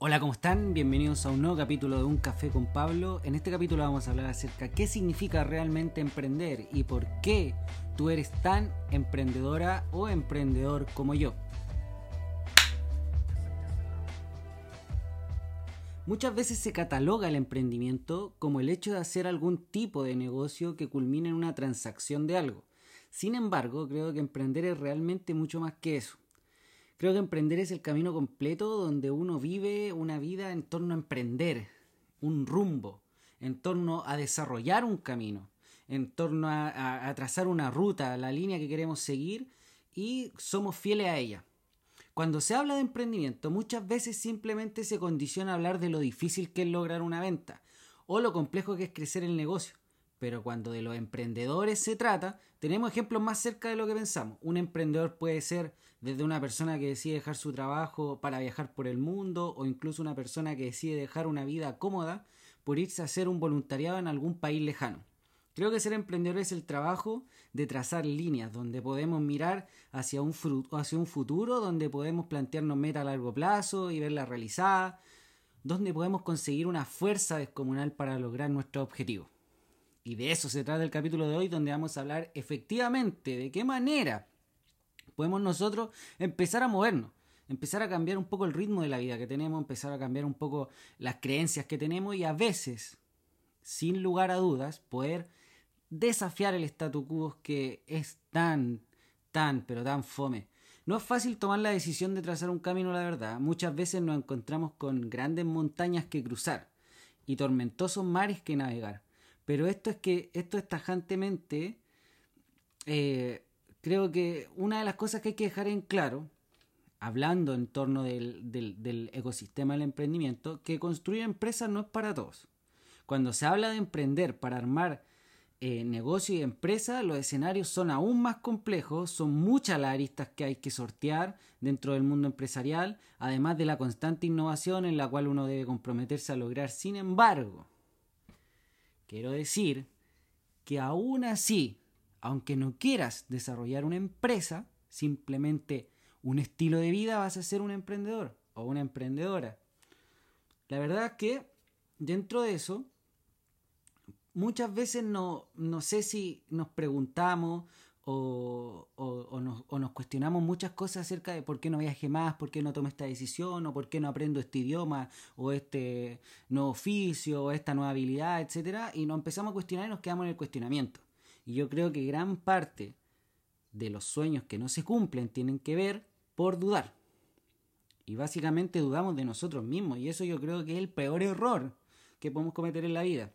Hola, ¿cómo están? Bienvenidos a un nuevo capítulo de Un Café con Pablo. En este capítulo vamos a hablar acerca de qué significa realmente emprender y por qué tú eres tan emprendedora o emprendedor como yo. Muchas veces se cataloga el emprendimiento como el hecho de hacer algún tipo de negocio que culmine en una transacción de algo. Sin embargo, creo que emprender es realmente mucho más que eso. Creo que emprender es el camino completo donde uno vive una vida en torno a emprender, un rumbo, en torno a desarrollar un camino, en torno a, trazar una ruta, la línea que queremos seguir y somos fieles a ella. Cuando se habla de emprendimiento, muchas veces simplemente se condiciona a hablar de lo difícil que es lograr una venta o lo complejo que es crecer el negocio. Pero cuando de los emprendedores se trata, tenemos ejemplos más cerca de lo que pensamos. Un emprendedor puede ser desde una persona que decide dejar su trabajo para viajar por el mundo o incluso una persona que decide dejar una vida cómoda por irse a hacer un voluntariado en algún país lejano. Creo que ser emprendedor es el trabajo de trazar líneas donde podemos mirar hacia un, hacia un futuro, donde podemos plantearnos metas a largo plazo y verlas realizadas, donde podemos conseguir una fuerza descomunal para lograr nuestro objetivo. Y de eso se trata el capítulo de hoy, donde vamos a hablar efectivamente de qué manera podemos nosotros empezar a movernos, empezar a cambiar un poco el ritmo de la vida que tenemos, empezar a cambiar un poco las creencias que tenemos y a veces, sin lugar a dudas, poder desafiar el statu quo que es tan, tan, pero tan fome. No es fácil tomar la decisión de trazar un camino, la verdad. Muchas veces nos encontramos con grandes montañas que cruzar y tormentosos mares que navegar. Pero esto es que, esto es tajantemente eh, creo que una de las cosas que hay que dejar en claro, hablando en torno del, ecosistema del emprendimiento, que construir empresas no es para todos. Cuando se habla de emprender para armar eh, negocio y empresa, los escenarios son aún más complejos, son muchas las aristas que hay que sortear dentro del mundo empresarial, además de la constante innovación en la cual uno debe comprometerse a lograr. Sin embargo, quiero decir que aún así aunque no quieras desarrollar una empresa, simplemente un estilo de vida, vas a ser un emprendedor o una emprendedora. La verdad es que dentro de eso, muchas veces no, no sé si nos preguntamos o, nos, o, nos, cuestionamos muchas cosas acerca de por qué no viaje más, por qué no tomo esta decisión, o por qué no aprendo este idioma, o este nuevo oficio, o esta nueva habilidad, etc. Y nos empezamos a cuestionar y nos quedamos en el cuestionamiento. Y yo creo que gran parte de los sueños que no se cumplen tienen que ver por dudar. Y básicamente dudamos de nosotros mismos. Y eso yo creo que es el peor error que podemos cometer en la vida.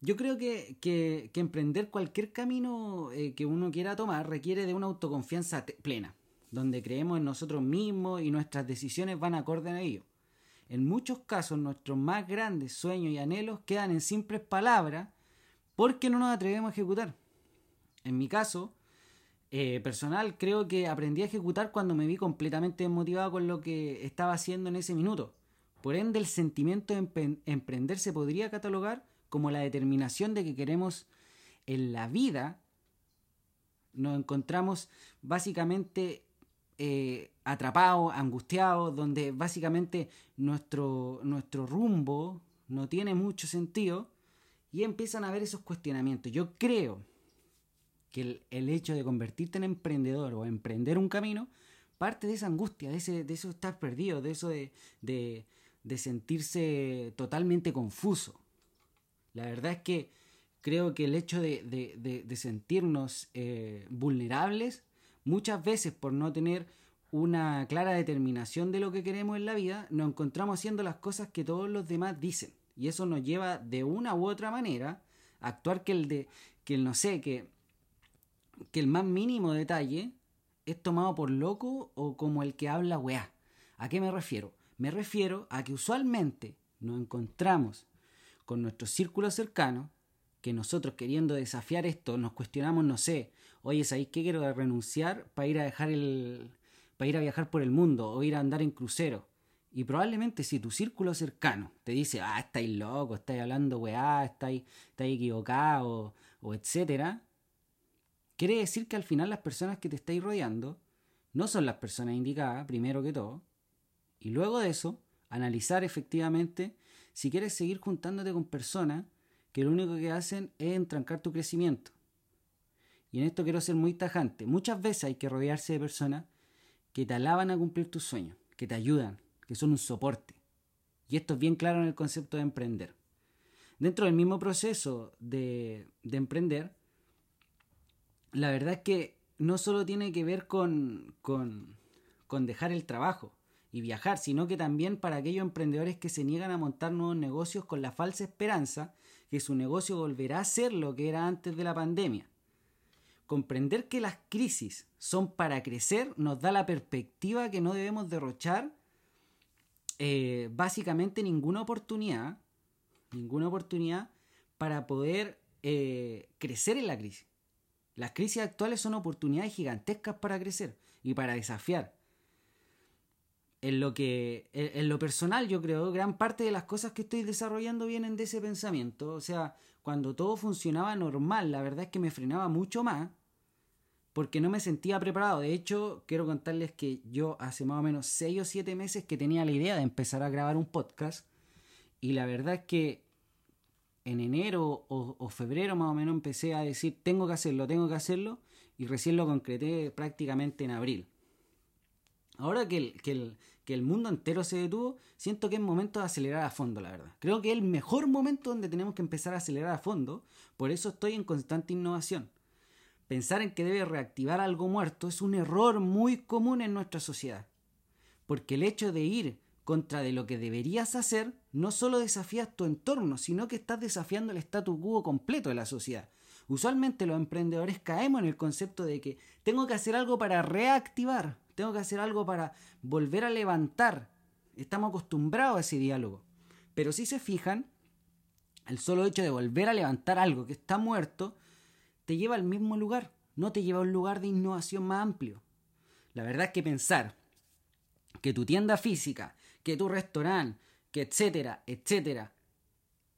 Yo creo que, que, emprender cualquier camino eh, que uno quiera tomar requiere de una autoconfianza plena, donde creemos en nosotros mismos y nuestras decisiones van acorde a ello. En muchos casos nuestros más grandes sueños y anhelos quedan en simples palabras porque no nos atrevemos a ejecutar. En mi caso, eh, personal, creo que aprendí a ejecutar cuando me vi completamente desmotivado con lo que estaba haciendo en ese minuto. Por ende, el sentimiento de emprender se podría catalogar como la determinación de que queremos en la vida. Nos encontramos básicamente eh, atrapados, angustiados, donde básicamente nuestro, nuestro rumbo no tiene mucho sentido y empiezan a haber esos cuestionamientos. Yo creo que el, hecho de convertirte en emprendedor o emprender un camino parte de esa angustia, de, ese, de eso estar perdido, de eso de, de, sentirse totalmente confuso. La verdad es que creo que el hecho de, sentirnos eh, vulnerables, muchas veces por no tener una clara determinación de lo que queremos en la vida, nos encontramos haciendo las cosas que todos los demás dicen. Y eso nos lleva de una u otra manera a actuar que el de, que el no sé, que, que el más mínimo detalle es tomado por loco o como el que habla weá. ¿A qué me refiero? Me refiero a que usualmente nos encontramos con nuestro círculo cercano, que nosotros queriendo desafiar esto nos cuestionamos, no sé, oye, ¿sabéis qué quiero renunciar para ir a dejar el. para ir a viajar por el mundo o ir a andar en crucero? Y probablemente si tu círculo cercano te dice, ah, estáis loco, estáis hablando weá, estáis, estáis equivocado, o etcétera, quiere decir que al final las personas que te estáis rodeando no son las personas indicadas, primero que todo, Y luego de eso, analizar efectivamente si quieres seguir juntándote con personas que lo único que hacen es entrancar tu crecimiento. Y en esto quiero ser muy tajante. Muchas veces hay que rodearse de personas que te alaban a cumplir tus sueños, que te ayudan, que son un soporte. Y esto es bien claro en el concepto de emprender. Dentro del mismo proceso de, de emprender, la verdad es que no solo tiene que ver con, con, con dejar el trabajo y viajar, sino que también para aquellos emprendedores que se niegan a montar nuevos negocios con la falsa esperanza que su negocio volverá a ser lo que era antes de la pandemia. Comprender que las crisis son para crecer nos da la perspectiva que no debemos derrochar eh, básicamente ninguna oportunidad, ninguna oportunidad para poder eh, crecer en la crisis. Las crisis actuales son oportunidades gigantescas para crecer y para desafiar. En lo que, en, lo personal, yo creo, gran parte de las cosas que estoy desarrollando vienen de ese pensamiento. O sea, cuando todo funcionaba normal, la verdad es que me frenaba mucho más porque no me sentía preparado. De hecho, quiero contarles que yo hace más o menos 6 o 7 meses que tenía la idea de empezar a grabar un podcast y la verdad es que en enero o, febrero más o menos empecé a decir tengo que hacerlo, tengo que hacerlo y recién lo concreté prácticamente en abril. Ahora que que, el, que el mundo entero se detuvo, siento que es momento de acelerar a fondo, la verdad. Creo que es el mejor momento donde tenemos que empezar a acelerar a fondo, por eso estoy en constante innovación. Pensar en que debe reactivar algo muerto es un error muy común en nuestra sociedad, porque el hecho de ir contra de lo que deberías hacer, no solo desafías tu entorno, sino que estás desafiando el statu quo completo de la sociedad. Usualmente los emprendedores caemos en el concepto de que tengo que hacer algo para reactivar, tengo que hacer algo para volver a levantar. Estamos acostumbrados a ese diálogo. Pero si se fijan, el solo hecho de volver a levantar algo que está muerto te lleva al mismo lugar, no te lleva a un lugar de innovación más amplio. La verdad es que pensar que tu tienda física que tu restaurante, que etcétera, etcétera,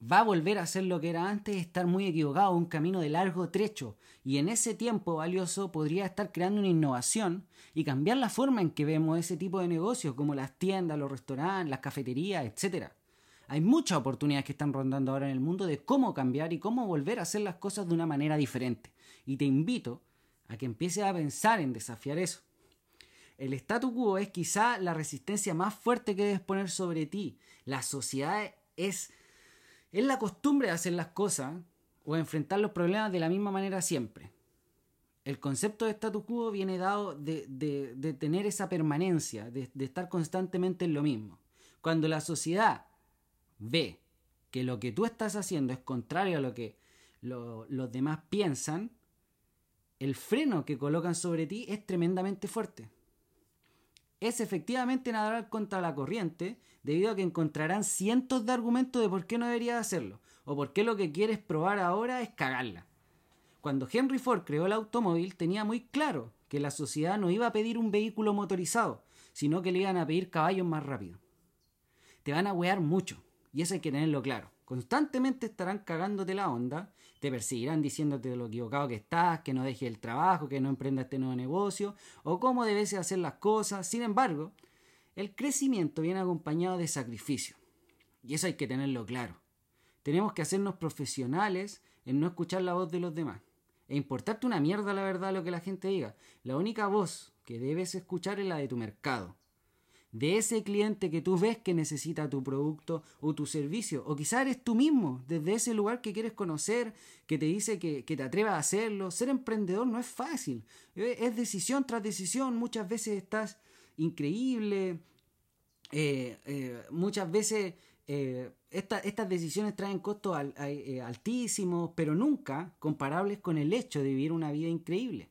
va a volver a ser lo que era antes, estar muy equivocado, un camino de largo trecho. Y en ese tiempo valioso podría estar creando una innovación y cambiar la forma en que vemos ese tipo de negocios, como las tiendas, los restaurantes, las cafeterías, etcétera. Hay muchas oportunidades que están rondando ahora en el mundo de cómo cambiar y cómo volver a hacer las cosas de una manera diferente. Y te invito a que empieces a pensar en desafiar eso. El statu quo es quizá la resistencia más fuerte que debes poner sobre ti. La sociedad es, es la costumbre de hacer las cosas o enfrentar los problemas de la misma manera siempre. El concepto de statu quo viene dado de, tener esa permanencia, de estar constantemente en lo mismo. Cuando la sociedad ve que lo que tú estás haciendo es contrario a lo que los demás piensan, el freno que colocan sobre ti es tremendamente fuerte es efectivamente nadar contra la corriente, debido a que encontrarán cientos de argumentos de por qué no deberías hacerlo, o por qué lo que quieres probar ahora es cagarla. Cuando Henry Ford creó el automóvil, tenía muy claro que la sociedad no iba a pedir un vehículo motorizado, sino que le iban a pedir caballos más rápidos. Te van a wear mucho, y eso hay que tenerlo claro. Constantemente estarán cagándote la onda, te perseguirán diciéndote lo equivocado que estás, que no dejes el trabajo, que no emprendas este nuevo negocio, o cómo debes hacer las cosas. Sin embargo, el crecimiento viene acompañado de sacrificio. Y eso hay que tenerlo claro. Tenemos que hacernos profesionales en no escuchar la voz de los demás. E importarte una mierda la verdad lo que la gente diga. La única voz que debes escuchar es la de tu mercado de ese cliente que tú ves que necesita tu producto o tu servicio. O quizás eres tú mismo, desde ese lugar que quieres conocer, que te dice que, te atrevas a hacerlo. Ser emprendedor no es fácil, es decisión tras decisión. Muchas veces estás increíble, eh, eh, muchas veces eh, estas decisiones traen costos altísimos, pero nunca comparables con el hecho de vivir una vida increíble.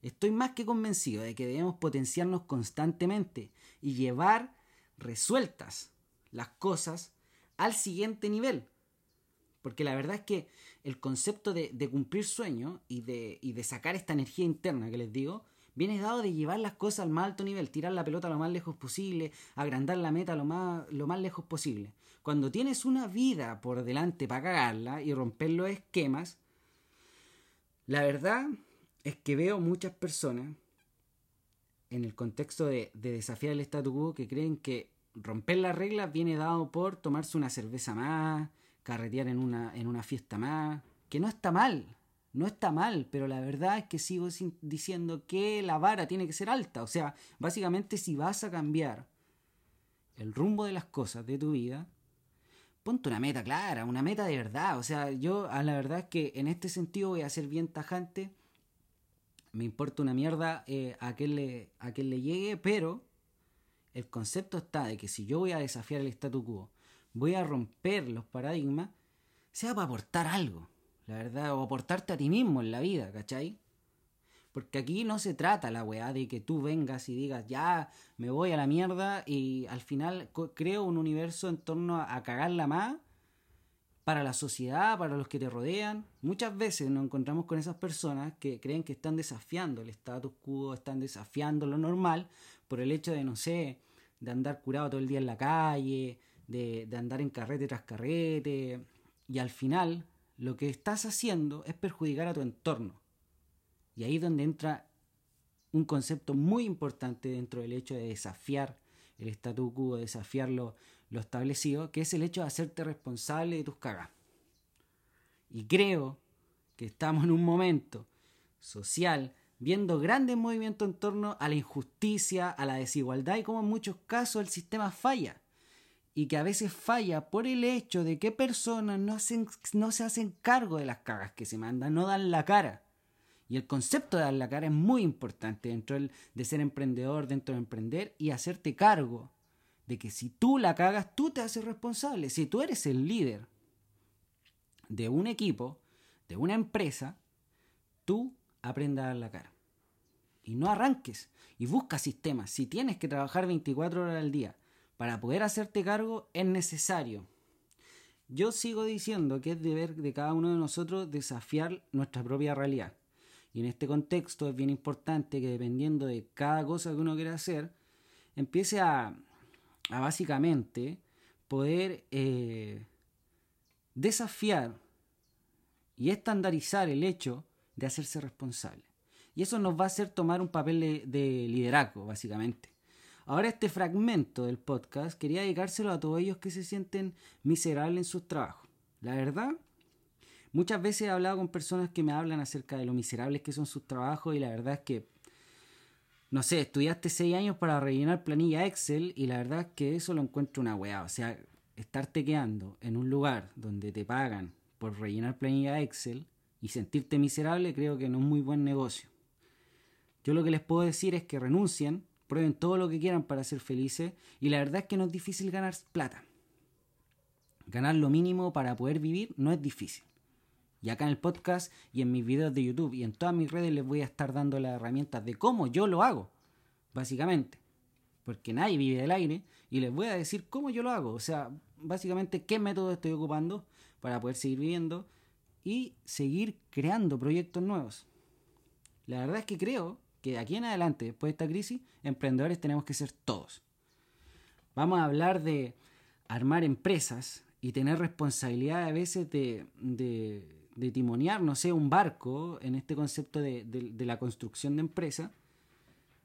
Estoy más que convencido de que debemos potenciarnos constantemente y llevar resueltas las cosas al siguiente nivel. Porque la verdad es que el concepto de, cumplir sueños y de, y de sacar esta energía interna que les digo, viene dado de llevar las cosas al más alto nivel, tirar la pelota lo más lejos posible, agrandar la meta lo más, lo más lejos posible. Cuando tienes una vida por delante para cagarla y romper los esquemas, la verdad es que veo muchas personas en el contexto de, desafiar el statu quo que creen que romper las reglas viene dado por tomarse una cerveza más, carretear en una, en una fiesta más, que no está mal, no está mal, pero la verdad es que sigo diciendo que la vara tiene que ser alta. O sea, básicamente si vas a cambiar el rumbo de las cosas de tu vida, ponte una meta clara, una meta de verdad. O sea, yo a la verdad es que en este sentido voy a ser bien tajante. Me importa una mierda eh, a, quien le, a le llegue, pero el concepto está de que si yo voy a desafiar el statu quo, voy a romper los paradigmas, sea para aportar algo, la verdad, o aportarte a ti mismo en la vida, ¿cachai? Porque aquí no se trata la weá de que tú vengas y digas, ya, me voy a la mierda y al final creo un universo en torno a, cagarla más para la sociedad, para los que te rodean. Muchas veces nos encontramos con esas personas que creen que están desafiando el status quo, están desafiando lo normal por el hecho de, no sé, de andar curado todo el día en la calle, de, de andar en carrete tras carrete. Y al final, lo que estás haciendo es perjudicar a tu entorno y ahí es donde entra un concepto muy importante dentro del hecho de desafiar el statu quo, desafiar lo, establecido, que es el hecho de hacerte responsable de tus cagas. Y creo que estamos en un momento social viendo grandes movimientos en torno a la injusticia, a la desigualdad y como en muchos casos el sistema falla. Y que a veces falla por el hecho de que personas no, no se hacen cargo de las cagas que se mandan, no dan la cara. Y el concepto de dar la cara es muy importante dentro de ser emprendedor, dentro de emprender y hacerte cargo de que si tú la cagas, tú te haces responsable. Si tú eres el líder de un equipo, de una empresa, tú aprendas a dar la cara. Y no arranques y busca sistemas. Si tienes que trabajar 24 horas al día para poder hacerte cargo, es necesario. Yo sigo diciendo que es deber de cada uno de nosotros desafiar nuestra propia realidad. Y en este contexto es bien importante que dependiendo de cada cosa que uno quiera hacer, empiece a, básicamente poder eh, desafiar y estandarizar el hecho de hacerse responsable. Y eso nos va a hacer tomar un papel de, de, liderazgo, básicamente. Ahora este fragmento del podcast quería dedicárselo a todos ellos que se sienten miserables en sus trabajos. La verdad Muchas veces he hablado con personas que me hablan acerca de lo miserables que son sus trabajos y la verdad es que, no sé, estudiaste seis años para rellenar planilla Excel y la verdad es que eso lo encuentro una weá. O sea, estarte quedando en un lugar donde te pagan por rellenar planilla Excel y sentirte miserable creo que no es muy buen negocio. Yo lo que les puedo decir es que renuncien, prueben todo lo que quieran para ser felices y la verdad es que no es difícil ganar plata. Ganar lo mínimo para poder vivir no es difícil. Y acá en el podcast y en mis videos de YouTube y en todas mis redes les voy a estar dando las herramientas de cómo yo lo hago, básicamente. Porque nadie vive del aire y les voy a decir cómo yo lo hago. O sea, básicamente qué método estoy ocupando para poder seguir viviendo y seguir creando proyectos nuevos. La verdad es que creo que de aquí en adelante, después de esta crisis, emprendedores tenemos que ser todos. Vamos a hablar de armar empresas y tener responsabilidad a veces de de timonear, no sé, un barco en este concepto de, la construcción de empresa,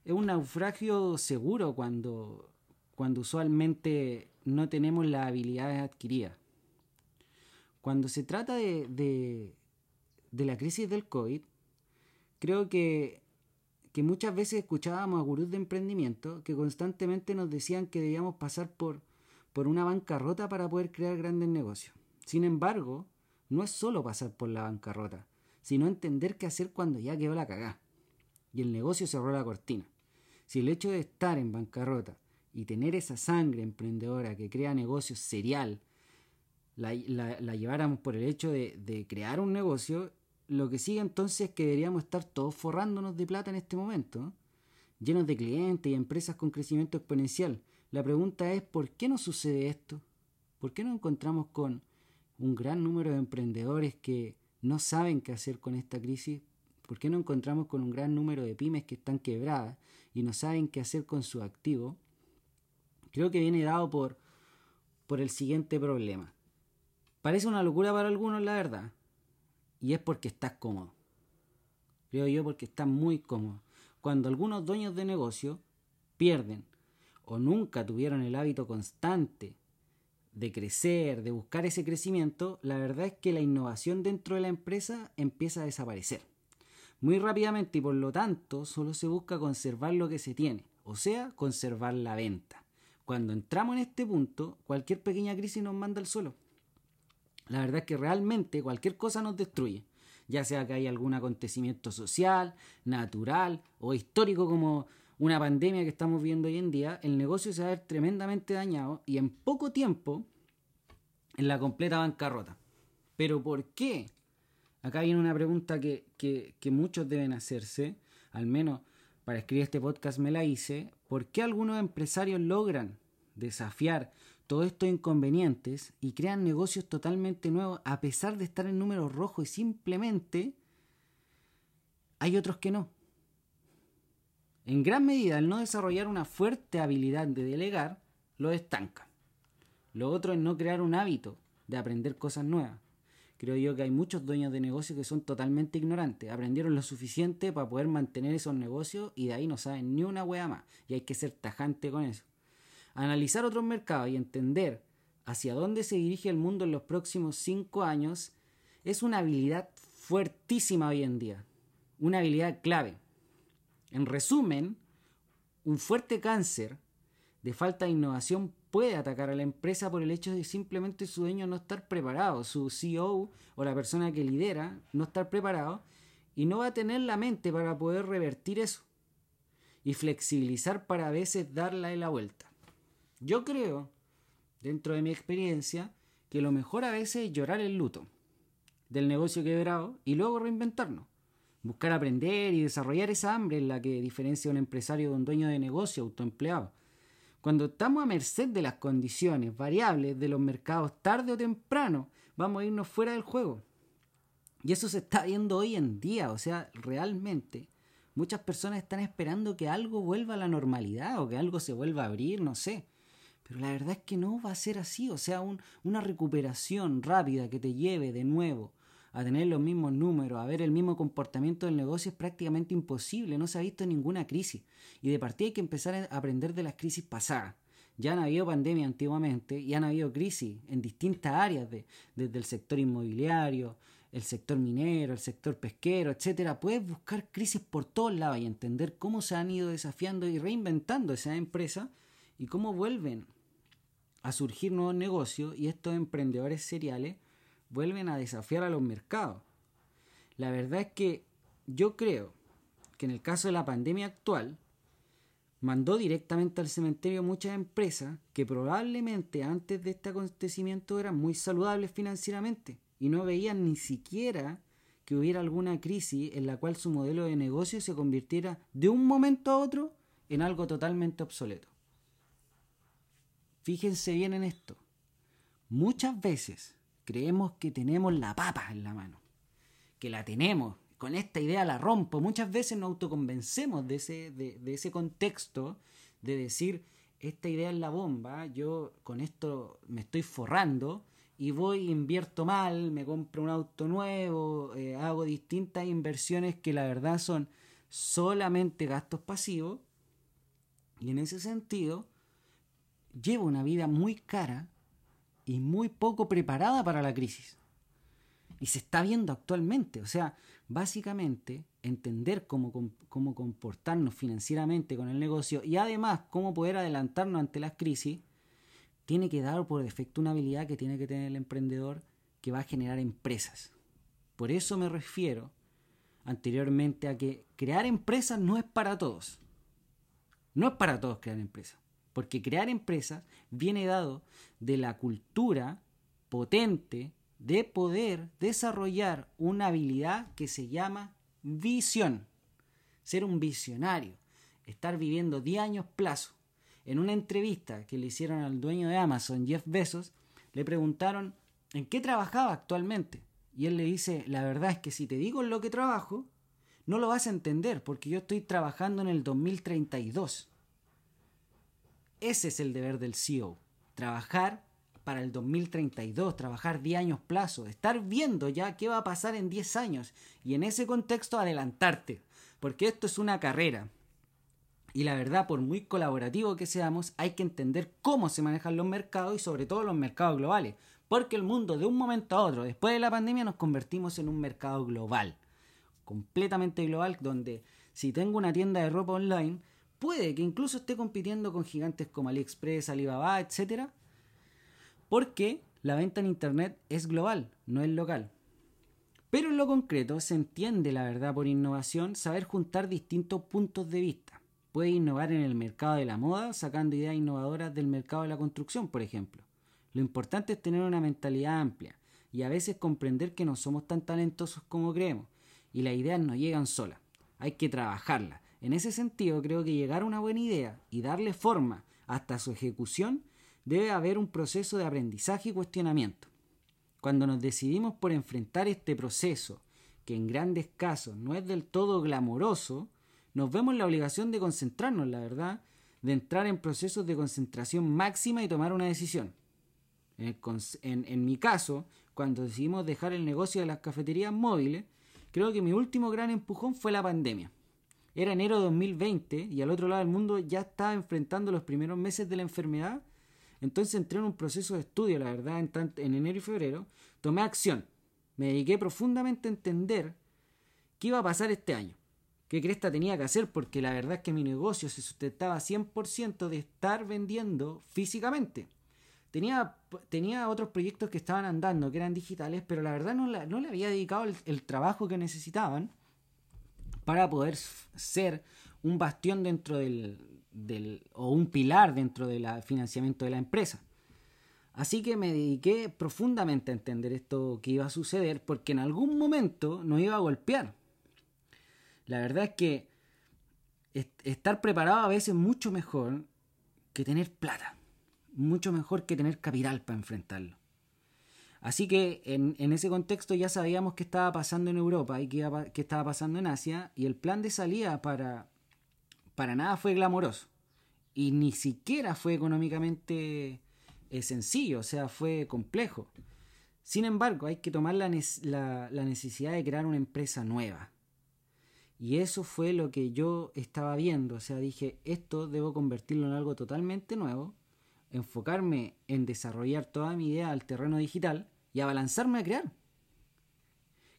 es un naufragio seguro cuando, cuando usualmente no tenemos las habilidades adquiridas. Cuando se trata de, de, la crisis del COVID, creo que, que muchas veces escuchábamos a gurús de emprendimiento que constantemente nos decían que debíamos pasar por, por una bancarrota para poder crear grandes negocios. Sin embargo, no es solo pasar por la bancarrota, sino entender qué hacer cuando ya quedó la cagá y el negocio cerró la cortina. Si el hecho de estar en bancarrota y tener esa sangre emprendedora que crea negocios serial, la, lleváramos por el hecho de, de, crear un negocio, lo que sigue entonces es que deberíamos estar todos forrándonos de plata en este momento, llenos de clientes y empresas con crecimiento exponencial. La pregunta es, ¿por qué no sucede esto? ¿Por qué no encontramos con un gran número de emprendedores que no saben qué hacer con esta crisis? ¿Por qué no encontramos con un gran número de pymes que están quebradas y no saben qué hacer con su activo? Creo que viene dado por, por el siguiente problema. Parece una locura para algunos, la verdad. Y es porque estás cómodo. Creo yo porque estás muy cómodo. cuando algunos dueños de negocio pierden o nunca tuvieron el hábito constante de crecer, de buscar ese crecimiento, la verdad es que la innovación dentro de la empresa empieza a desaparecer. Muy rápidamente y por lo tanto solo se busca conservar lo que se tiene, o sea, conservar la venta. Cuando entramos en este punto, cualquier pequeña crisis nos manda al suelo. La verdad es que realmente cualquier cosa nos destruye, ya sea que haya algún acontecimiento social, natural o histórico como una pandemia que estamos viendo hoy en día, el negocio se va a ver tremendamente dañado y en poco tiempo en la completa bancarrota. ¿Pero por qué? Acá viene una pregunta que, que muchos deben hacerse, al menos para escribir este podcast me la hice, ¿por qué algunos empresarios logran desafiar todos estos inconvenientes y crean negocios totalmente nuevos a pesar de estar en números rojos y simplemente hay otros que no? En gran medida, el no desarrollar una fuerte habilidad de delegar lo estanca. Lo otro es no crear un hábito de aprender cosas nuevas. Creo yo que hay muchos dueños de negocios que son totalmente ignorantes. Aprendieron lo suficiente para poder mantener esos negocios y de ahí no saben ni una wea más. Y hay que ser tajante con eso. Analizar otros mercados y entender hacia dónde se dirige el mundo en los próximos cinco años es una habilidad fuertísima hoy en día. Una habilidad clave. En resumen, un fuerte cáncer de falta de innovación puede atacar a la empresa por el hecho de simplemente su dueño no estar preparado, su CEO o la persona que lidera no estar preparado y no va a tener la mente para poder revertir eso y flexibilizar para a veces darle la vuelta. Yo creo, dentro de mi experiencia, que lo mejor a veces es llorar el luto del negocio quebrado y luego reinventarnos buscar aprender y desarrollar esa hambre en la que diferencia un empresario de un dueño de negocio autoempleado. Cuando estamos a merced de las condiciones variables de los mercados tarde o temprano, vamos a irnos fuera del juego. Y eso se está viendo hoy en día, o sea, realmente muchas personas están esperando que algo vuelva a la normalidad o que algo se vuelva a abrir, no sé. Pero la verdad es que no va a ser así, o sea, una recuperación rápida que te lleve de nuevo a tener los mismos números, a ver el mismo comportamiento del negocio es prácticamente imposible, no se ha visto ninguna crisis. Y de partida hay que empezar a aprender de las crisis pasadas. Ya han habido pandemia antiguamente y han habido crisis en distintas áreas, de, desde el sector inmobiliario, el sector minero, el sector pesquero, etcétera. Puedes buscar crisis por todos lados y entender cómo se han ido desafiando y reinventando esas empresas y cómo vuelven a surgir nuevos negocios y estos emprendedores seriales vuelven a desafiar a los mercados. La verdad es que yo creo que en el caso de la pandemia actual, mandó directamente al cementerio muchas empresas que probablemente antes de este acontecimiento eran muy saludables financieramente y no veían ni siquiera que hubiera alguna crisis en la cual su modelo de negocio se convirtiera de un momento a otro en algo totalmente obsoleto. Fíjense bien en esto. Muchas veces creemos que tenemos la papa en la mano, que la tenemos, con esta idea la rompo. Muchas veces nos autoconvencemos de ese, de, ese contexto de decir, esta idea es la bomba, yo con esto me estoy forrando y voy, invierto mal, me compro un auto nuevo, eh, hago distintas inversiones que la verdad son solamente gastos pasivos y en ese sentido llevo una vida muy cara y muy poco preparada para la crisis. Y se está viendo actualmente. O sea, básicamente entender cómo, cómo comportarnos financieramente con el negocio y además cómo poder adelantarnos ante las crisis, tiene que dar por defecto una habilidad que tiene que tener el emprendedor que va a generar empresas. Por eso me refiero anteriormente a que crear empresas no es para todos. No es para todos crear empresas. Porque crear empresas viene dado de la cultura potente de poder desarrollar una habilidad que se llama visión. Ser un visionario, estar viviendo 10 años plazo. En una entrevista que le hicieron al dueño de Amazon, Jeff Bezos, le preguntaron en qué trabajaba actualmente. Y él le dice, la verdad es que si te digo en lo que trabajo, no lo vas a entender porque yo estoy trabajando en el 2032. Ese es el deber del CEO. Trabajar para el 2032, trabajar 10 años plazo, estar viendo ya qué va a pasar en 10 años y en ese contexto adelantarte porque esto es una carrera. Y la verdad, por muy colaborativo que seamos, hay que entender cómo se manejan los mercados y sobre todo los mercados globales. Porque el mundo de un momento a otro, después de la pandemia, nos convertimos en un mercado global. Completamente global, donde si tengo una tienda de ropa online, puede que incluso esté compitiendo con gigantes como AliExpress, Alibaba, etc. Porque la venta en Internet es global, no es local. Pero en lo concreto se entiende la verdad por innovación saber juntar distintos puntos de vista. Puede innovar en el mercado de la moda sacando ideas innovadoras del mercado de la construcción, por ejemplo. Lo importante es tener una mentalidad amplia y a veces comprender que no somos tan talentosos como creemos y las ideas no llegan solas. Hay que trabajarlas. En ese sentido creo que llegar a una buena idea y darle forma hasta su ejecución debe haber un proceso de aprendizaje y cuestionamiento. Cuando nos decidimos por enfrentar este proceso, que en grandes casos no es del todo glamoroso, nos vemos la obligación de concentrarnos, la verdad, de entrar en procesos de concentración máxima y tomar una decisión. En, mi caso, cuando decidimos dejar el negocio de las cafeterías móviles, creo que mi último gran empujón fue la pandemia. Era enero de 2020 y al otro lado del mundo ya estaba enfrentando los primeros meses de la enfermedad. Entonces entré en un proceso de estudio, la verdad, en, en enero y febrero, tomé acción, me dediqué profundamente a entender qué iba a pasar este año, qué cresta tenía que hacer, porque la verdad es que mi negocio se sustentaba 100% de estar vendiendo físicamente. Tenía, tenía otros proyectos que estaban andando, que eran digitales, pero la verdad no, no le había dedicado el trabajo que necesitaban para poder ser un bastión dentro del, o un pilar dentro del financiamiento de la empresa. Así que me dediqué profundamente a entender esto que iba a suceder porque en algún momento nos iba a golpear. La verdad es que estar preparado a veces es mucho mejor que tener plata. Mucho mejor que tener capital para enfrentarlo. Así que en, ese contexto ya sabíamos qué estaba pasando en Europa y qué, estaba pasando en Asia y el plan de salida para, para nada fue glamoroso. Y ni siquiera fue económicamente eh, sencillo, o sea, fue complejo. Sin embargo, hay que tomar la, la, necesidad de crear una empresa nueva. Y eso fue lo que yo estaba viendo. O sea, dije, esto debo convertirlo en algo totalmente nuevo, enfocarme en desarrollar toda mi idea al terreno digital y abalanzarme a crear.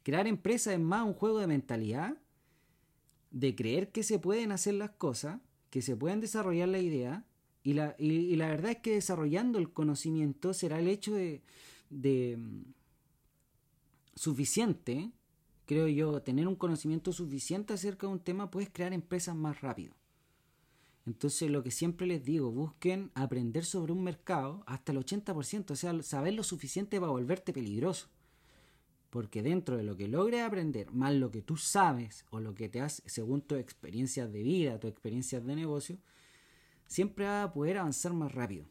Crear empresa es más un juego de mentalidad de creer que se pueden hacer las cosas, que se pueden desarrollar la idea, y la, y, la verdad es que desarrollando el conocimiento será el hecho de, de mm, suficiente, creo yo, tener un conocimiento suficiente acerca de un tema, puedes crear empresas más rápido. Entonces lo que siempre les digo, busquen aprender sobre un mercado hasta el 80%, o sea, saber lo suficiente para volverte peligroso. Porque dentro de lo que logres aprender, más lo que tú sabes o lo que te has, según tus experiencias de vida, tus experiencias de negocio, siempre vas a poder avanzar más rápido.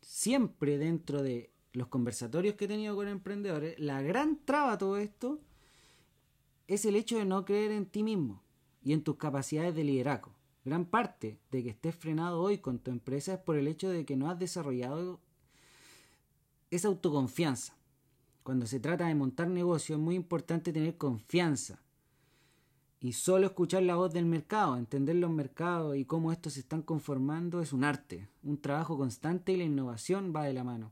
Siempre dentro de los conversatorios que he tenido con emprendedores, la gran traba a todo esto es el hecho de no creer en ti mismo y en tus capacidades de liderazgo. Gran parte de que estés frenado hoy con tu empresa es por el hecho de que no has desarrollado esa autoconfianza cuando se trata de montar negocio es muy importante tener confianza y solo escuchar la voz del mercado, entender los mercados y cómo estos se están conformando es un arte, un trabajo constante y la innovación va de la mano.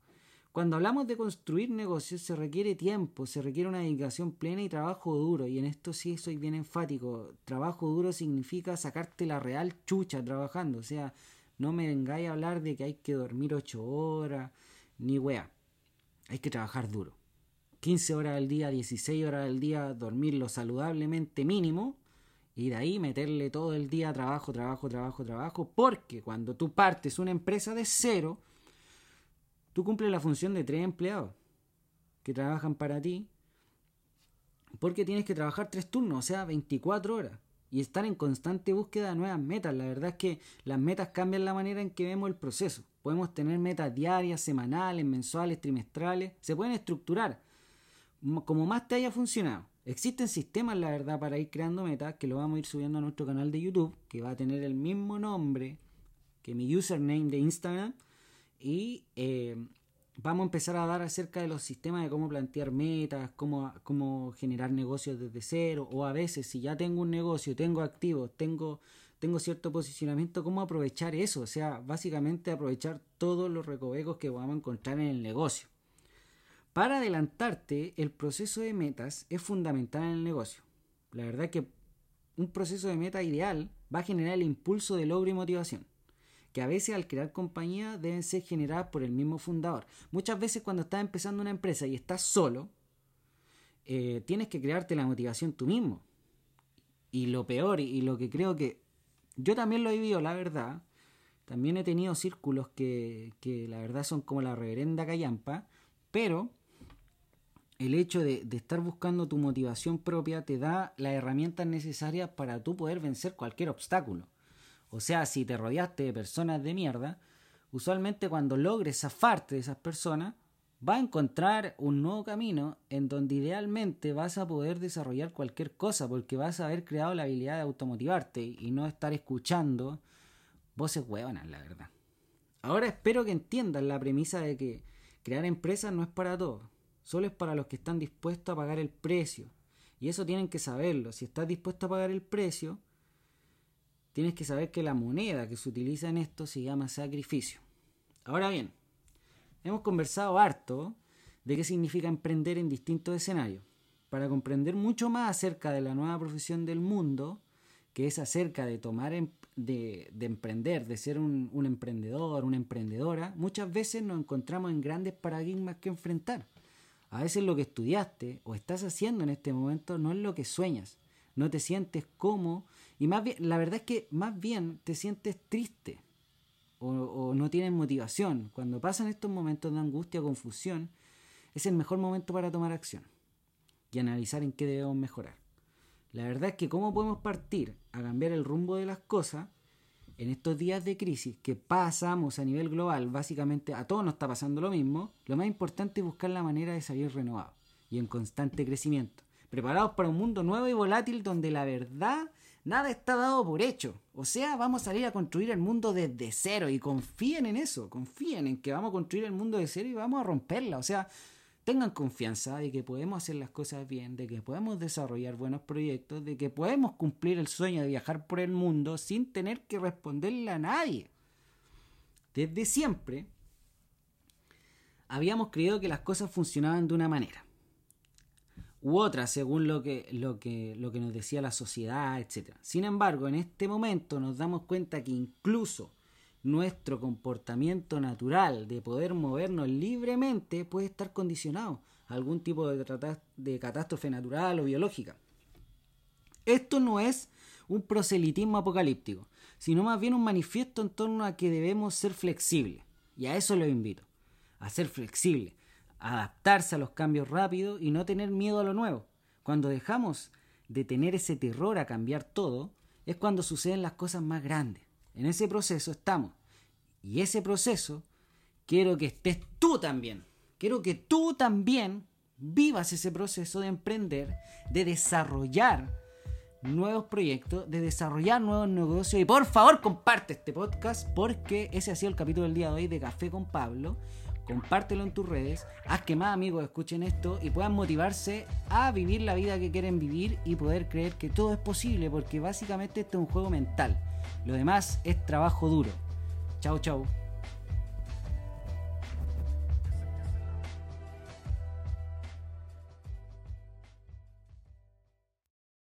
Cuando hablamos de construir negocios se requiere tiempo, se requiere una dedicación plena y trabajo duro, y en esto sí soy bien enfático. Trabajo duro significa sacarte la real chucha trabajando, o sea, no me vengáis a hablar de que hay que dormir ocho horas, ni wea. Hay que trabajar duro. 15 horas al día, 16 horas al día, dormirlo saludablemente mínimo y de ahí meterle todo el día trabajo, trabajo, trabajo, trabajo, porque cuando tú partes una empresa de cero, tú cumples la función de tres empleados que trabajan para ti, porque tienes que trabajar tres turnos, o sea, 24 horas, y estar en constante búsqueda de nuevas metas. La verdad es que las metas cambian la manera en que vemos el proceso. Podemos tener metas diarias, semanales, mensuales, trimestrales, se pueden estructurar como más te haya funcionado. Existen sistemas, la verdad, para ir creando metas que lo vamos a ir subiendo a nuestro canal de YouTube, que va a tener el mismo nombre que mi username de Instagram. Y eh, vamos a empezar a dar acerca de los sistemas de cómo plantear metas, cómo, cómo generar negocios desde cero, o a veces si ya tengo un negocio, tengo activos, tengo, tengo cierto posicionamiento, cómo aprovechar eso, o sea, básicamente aprovechar todos los recovecos que vamos a encontrar en el negocio. Para adelantarte, el proceso de metas es fundamental en el negocio. La verdad que un proceso de meta ideal va a generar el impulso de logro y motivación que a veces al crear compañía deben ser generadas por el mismo fundador. Muchas veces cuando estás empezando una empresa y estás solo, eh, tienes que crearte la motivación tú mismo. Y lo peor, y lo que creo que yo también lo he vivido, la verdad, también he tenido círculos que, que la verdad son como la reverenda callampa, pero el hecho de, de, estar buscando tu motivación propia te da las herramientas necesarias para tú poder vencer cualquier obstáculo. O sea, si te rodeaste de personas de mierda, usualmente cuando logres zafarte de esas personas, va a encontrar un nuevo camino en donde idealmente vas a poder desarrollar cualquier cosa porque vas a haber creado la habilidad de automotivarte y no estar escuchando voces huevonas, la verdad. Ahora espero que entiendan la premisa de que crear empresas no es para todos, solo es para los que están dispuestos a pagar el precio. Y eso tienen que saberlo. Si estás dispuesto a pagar el precio, tienes que saber que la moneda que se utiliza en esto se llama sacrificio. Ahora bien, hemos conversado harto de qué significa emprender en distintos escenarios. Para comprender mucho más acerca de la nueva profesión del mundo, que es acerca de tomar, em, de, emprender, de ser un, un emprendedor, una emprendedora, muchas veces nos encontramos en grandes paradigmas que enfrentar. A veces lo que estudiaste o estás haciendo en este momento no es lo que sueñas. No te sientes como y más bien, la verdad es que más bien te sientes triste o, no tienes motivación. Cuando pasan estos momentos de angustia confusión, es el mejor momento para tomar acción y analizar en qué debemos mejorar. La verdad es que cómo podemos partir a cambiar el rumbo de las cosas en estos días de crisis que pasamos a nivel global, básicamente a todos nos está pasando lo mismo, lo más importante es buscar la manera de salir renovado y en constante crecimiento, preparados para un mundo nuevo y volátil donde la verdad Nada está dado por hecho. O sea, vamos a salir a construir el mundo desde cero y confíen en eso, confíen en que vamos a construir el mundo de cero y vamos a romperla. O sea, tengan confianza de que podemos hacer las cosas bien, de que podemos desarrollar buenos proyectos, de que podemos cumplir el sueño de viajar por el mundo sin tener que responderle a nadie. Desde siempre habíamos creído que las cosas funcionaban de una manera u otra según lo que, lo que, lo que nos decía la sociedad, etc. Sin embargo, en este momento nos damos cuenta que incluso nuestro comportamiento natural de poder movernos libremente puede estar condicionado a algún tipo de, de catástrofe natural o biológica. Esto no es un proselitismo apocalíptico, sino más bien un manifiesto en torno a que debemos ser flexibles. Y a eso lo invito, a ser flexibles, adaptarse a los cambios rápidos y no tener miedo a lo nuevo. Cuando dejamos de tener ese terror a cambiar todo, es cuando suceden las cosas más grandes. En ese proceso estamos. Y ese proceso quiero que estés tú también. Quiero que tú también vivas ese proceso de emprender, de desarrollar nuevos proyectos, de desarrollar nuevos negocios. Y por favor, comparte este podcast porque ese ha sido el capítulo del día de hoy de Café con Pablo compártelo en tus redes, haz que más amigos escuchen esto y puedan motivarse a vivir la vida que quieren vivir y poder creer que todo es posible, porque básicamente esto es un juego mental. Lo demás es trabajo duro. Chao, chao.